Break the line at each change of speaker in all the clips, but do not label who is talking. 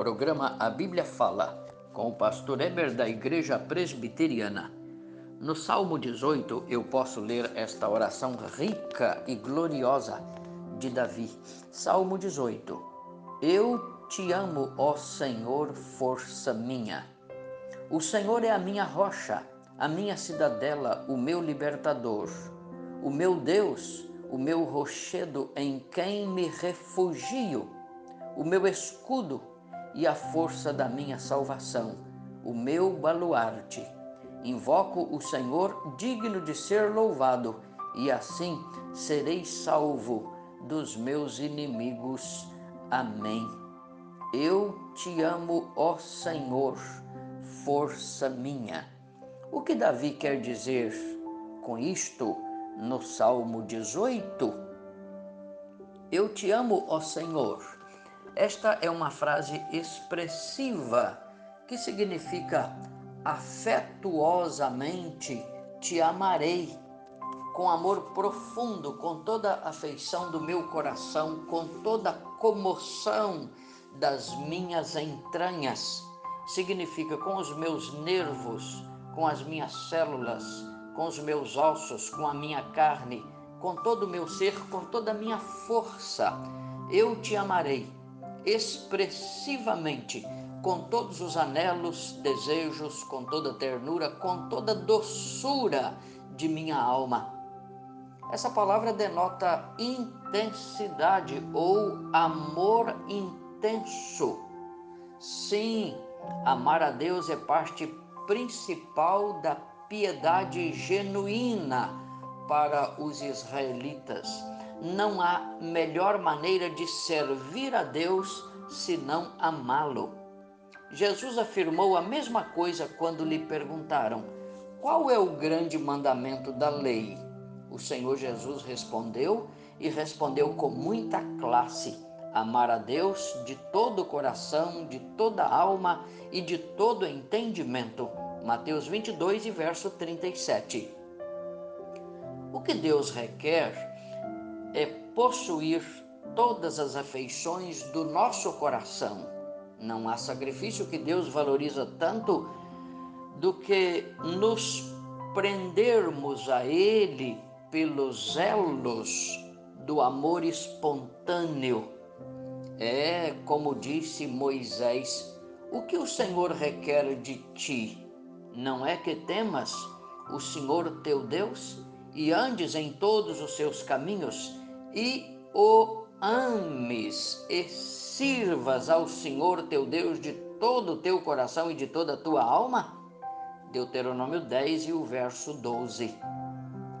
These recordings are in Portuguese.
Programa A Bíblia Fala, com o pastor Eber da Igreja Presbiteriana. No Salmo 18, eu posso ler esta oração rica e gloriosa de Davi. Salmo 18. Eu te amo, ó Senhor, força minha. O Senhor é a minha rocha, a minha cidadela, o meu libertador. O meu Deus, o meu rochedo em quem me refugio, o meu escudo e a força da minha salvação, o meu baluarte. Invoco o Senhor digno de ser louvado, e assim serei salvo dos meus inimigos. Amém. Eu te amo, ó Senhor, força minha. O que Davi quer dizer com isto no Salmo 18? Eu te amo, ó Senhor esta é uma frase expressiva que significa afetuosamente te amarei, com amor profundo, com toda a afeição do meu coração, com toda a comoção das minhas entranhas. Significa com os meus nervos, com as minhas células, com os meus ossos, com a minha carne, com todo o meu ser, com toda a minha força. Eu te amarei expressivamente, com todos os anelos, desejos, com toda ternura, com toda doçura de minha alma. Essa palavra denota intensidade ou amor intenso. Sim, amar a Deus é parte principal da piedade genuína para os israelitas não há melhor maneira de servir a Deus senão amá-lo. Jesus afirmou a mesma coisa quando lhe perguntaram: Qual é o grande mandamento da lei? O Senhor Jesus respondeu e respondeu com muita classe: Amar a Deus de todo o coração, de toda a alma e de todo o entendimento. Mateus 22 e verso 37. O que Deus requer é possuir todas as afeições do nosso coração. Não há sacrifício que Deus valoriza tanto do que nos prendermos a Ele pelos elos do amor espontâneo. É como disse Moisés: o que o Senhor requer de ti? Não é que temas o Senhor teu Deus e andes em todos os seus caminhos e o ames e sirvas ao Senhor teu Deus de todo o teu coração e de toda a tua alma? Deuteronômio 10 e o verso 12.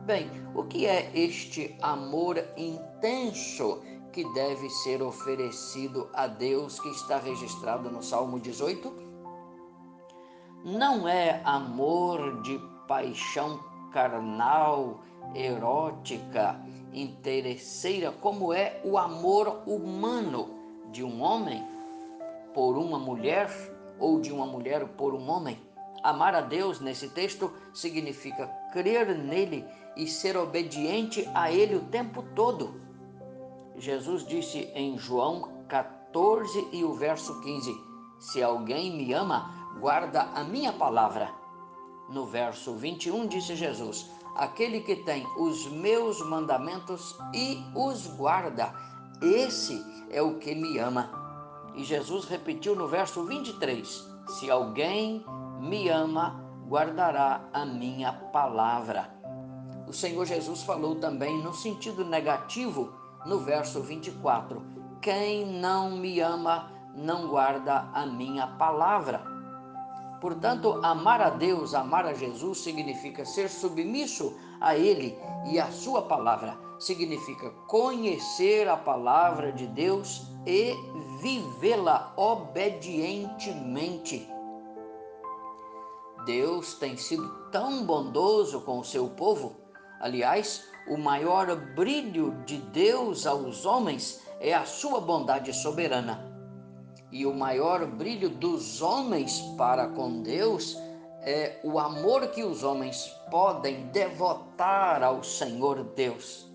Bem, o que é este amor intenso que deve ser oferecido a Deus que está registrado no Salmo 18? Não é amor de paixão carnal, erótica, interesseira, como é o amor humano de um homem por uma mulher ou de uma mulher por um homem. Amar a Deus nesse texto significa crer nele e ser obediente a ele o tempo todo. Jesus disse em João 14 e o verso 15: Se alguém me ama, guarda a minha palavra no verso 21, disse Jesus: Aquele que tem os meus mandamentos e os guarda, esse é o que me ama. E Jesus repetiu no verso 23: Se alguém me ama, guardará a minha palavra. O Senhor Jesus falou também no sentido negativo no verso 24: Quem não me ama, não guarda a minha palavra. Portanto, amar a Deus, amar a Jesus, significa ser submisso a Ele e a Sua palavra. Significa conhecer a palavra de Deus e vivê-la obedientemente. Deus tem sido tão bondoso com o seu povo. Aliás, o maior brilho de Deus aos homens é a sua bondade soberana e o maior brilho dos homens para com Deus é o amor que os homens podem devotar ao Senhor Deus.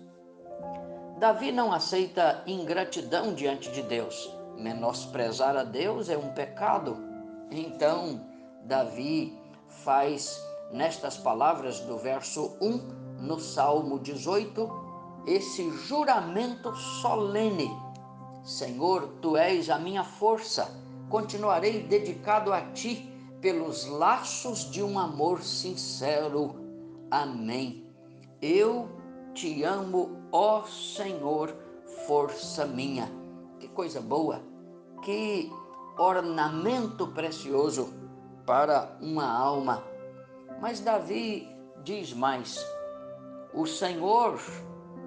Davi não aceita ingratidão diante de Deus. Menosprezar a Deus é um pecado. Então, Davi faz nestas palavras do verso 1 no Salmo 18 esse juramento solene: Senhor, tu és a minha força, continuarei dedicado a ti pelos laços de um amor sincero. Amém. Eu te amo, ó Senhor, força minha. Que coisa boa, que ornamento precioso para uma alma. Mas Davi diz mais: O Senhor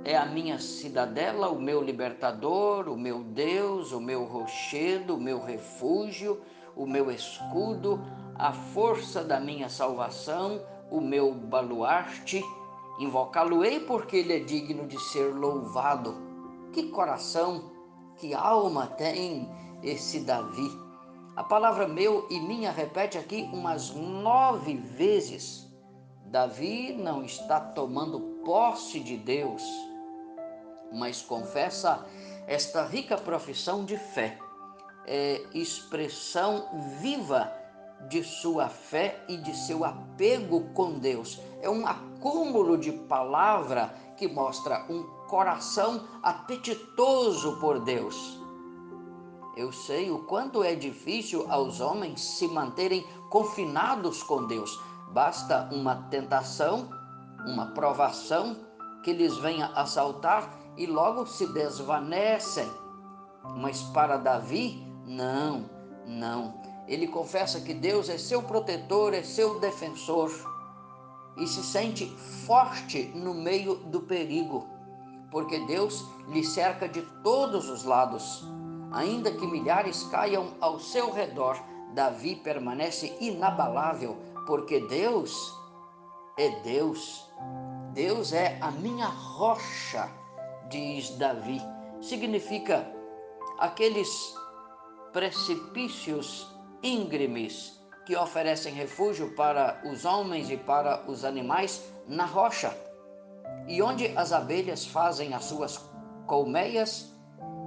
é a minha cidadela, o meu libertador, o meu Deus, o meu rochedo, o meu refúgio, o meu escudo, a força da minha salvação, o meu baluarte. Invocá-lo-ei porque ele é digno de ser louvado. Que coração, que alma tem esse Davi. A palavra meu e minha repete aqui umas nove vezes. Davi não está tomando posse de Deus, mas confessa esta rica profissão de fé, é expressão viva de sua fé e de seu apego com Deus. É um acúmulo de palavra que mostra um coração apetitoso por Deus. Eu sei o quanto é difícil aos homens se manterem confinados com Deus. Basta uma tentação, uma provação que lhes venha assaltar e logo se desvanecem. Mas para Davi, não, não. Ele confessa que Deus é seu protetor, é seu defensor e se sente forte no meio do perigo, porque Deus lhe cerca de todos os lados. Ainda que milhares caiam ao seu redor, Davi permanece inabalável, porque Deus é Deus. Deus é a minha rocha, diz Davi. Significa aqueles precipícios íngremes que oferecem refúgio para os homens e para os animais na rocha, e onde as abelhas fazem as suas colmeias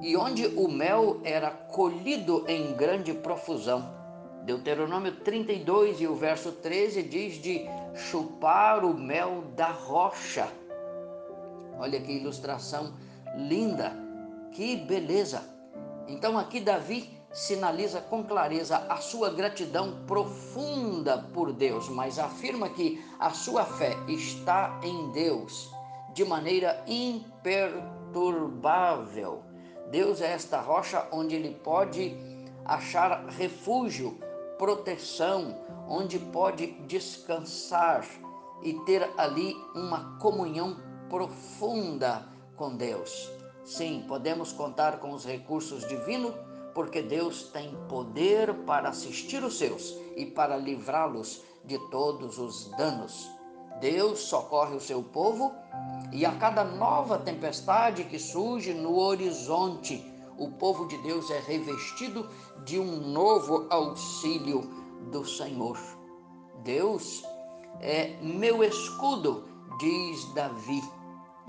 e onde o mel era colhido em grande profusão. Deuteronômio 32 e o verso 13 diz de chupar o mel da rocha. Olha que ilustração linda, que beleza. Então aqui Davi sinaliza com clareza a sua gratidão profunda por Deus, mas afirma que a sua fé está em Deus de maneira imperturbável Deus é esta rocha onde ele pode achar refúgio, proteção, onde pode descansar e ter ali uma comunhão profunda com Deus. Sim, podemos contar com os recursos divinos, porque Deus tem poder para assistir os seus e para livrá-los de todos os danos. Deus socorre o seu povo e a cada nova tempestade que surge no horizonte, o povo de Deus é revestido de um novo auxílio do Senhor. Deus é meu escudo, diz Davi,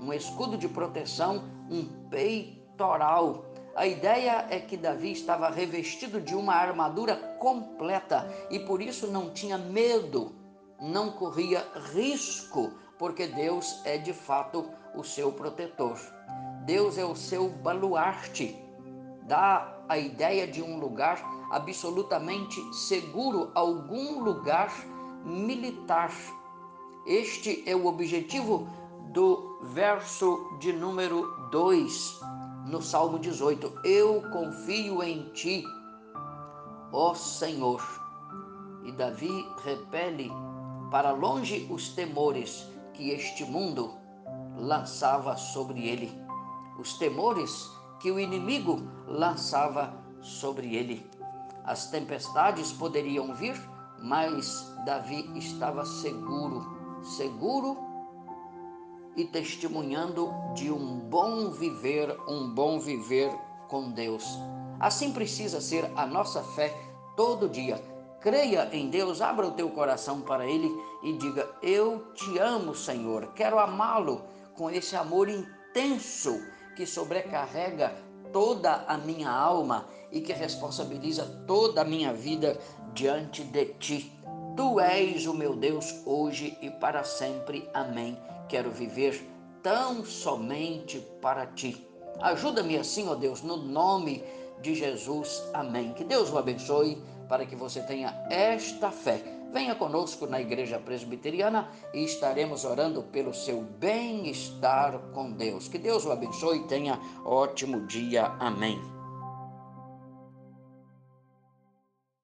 um escudo de proteção, um peitoral. A ideia é que Davi estava revestido de uma armadura completa e por isso não tinha medo não corria risco, porque Deus é de fato o seu protetor. Deus é o seu baluarte. Dá a ideia de um lugar absolutamente seguro, algum lugar militar. Este é o objetivo do verso de número 2 no Salmo 18. Eu confio em ti, ó Senhor. E Davi repele para longe os temores que este mundo lançava sobre ele, os temores que o inimigo lançava sobre ele. As tempestades poderiam vir, mas Davi estava seguro, seguro e testemunhando de um bom viver, um bom viver com Deus. Assim precisa ser a nossa fé todo dia creia em Deus, abra o teu coração para Ele e diga: Eu te amo, Senhor, quero amá-lo com esse amor intenso que sobrecarrega toda a minha alma e que responsabiliza toda a minha vida diante de ti. Tu és o meu Deus hoje e para sempre. Amém. Quero viver tão somente para ti. Ajuda-me assim, ó Deus, no nome de Jesus. Amém. Que Deus o abençoe para que você tenha esta fé. Venha conosco na Igreja Presbiteriana e estaremos orando pelo seu bem-estar com Deus. Que Deus o abençoe e tenha ótimo dia. Amém.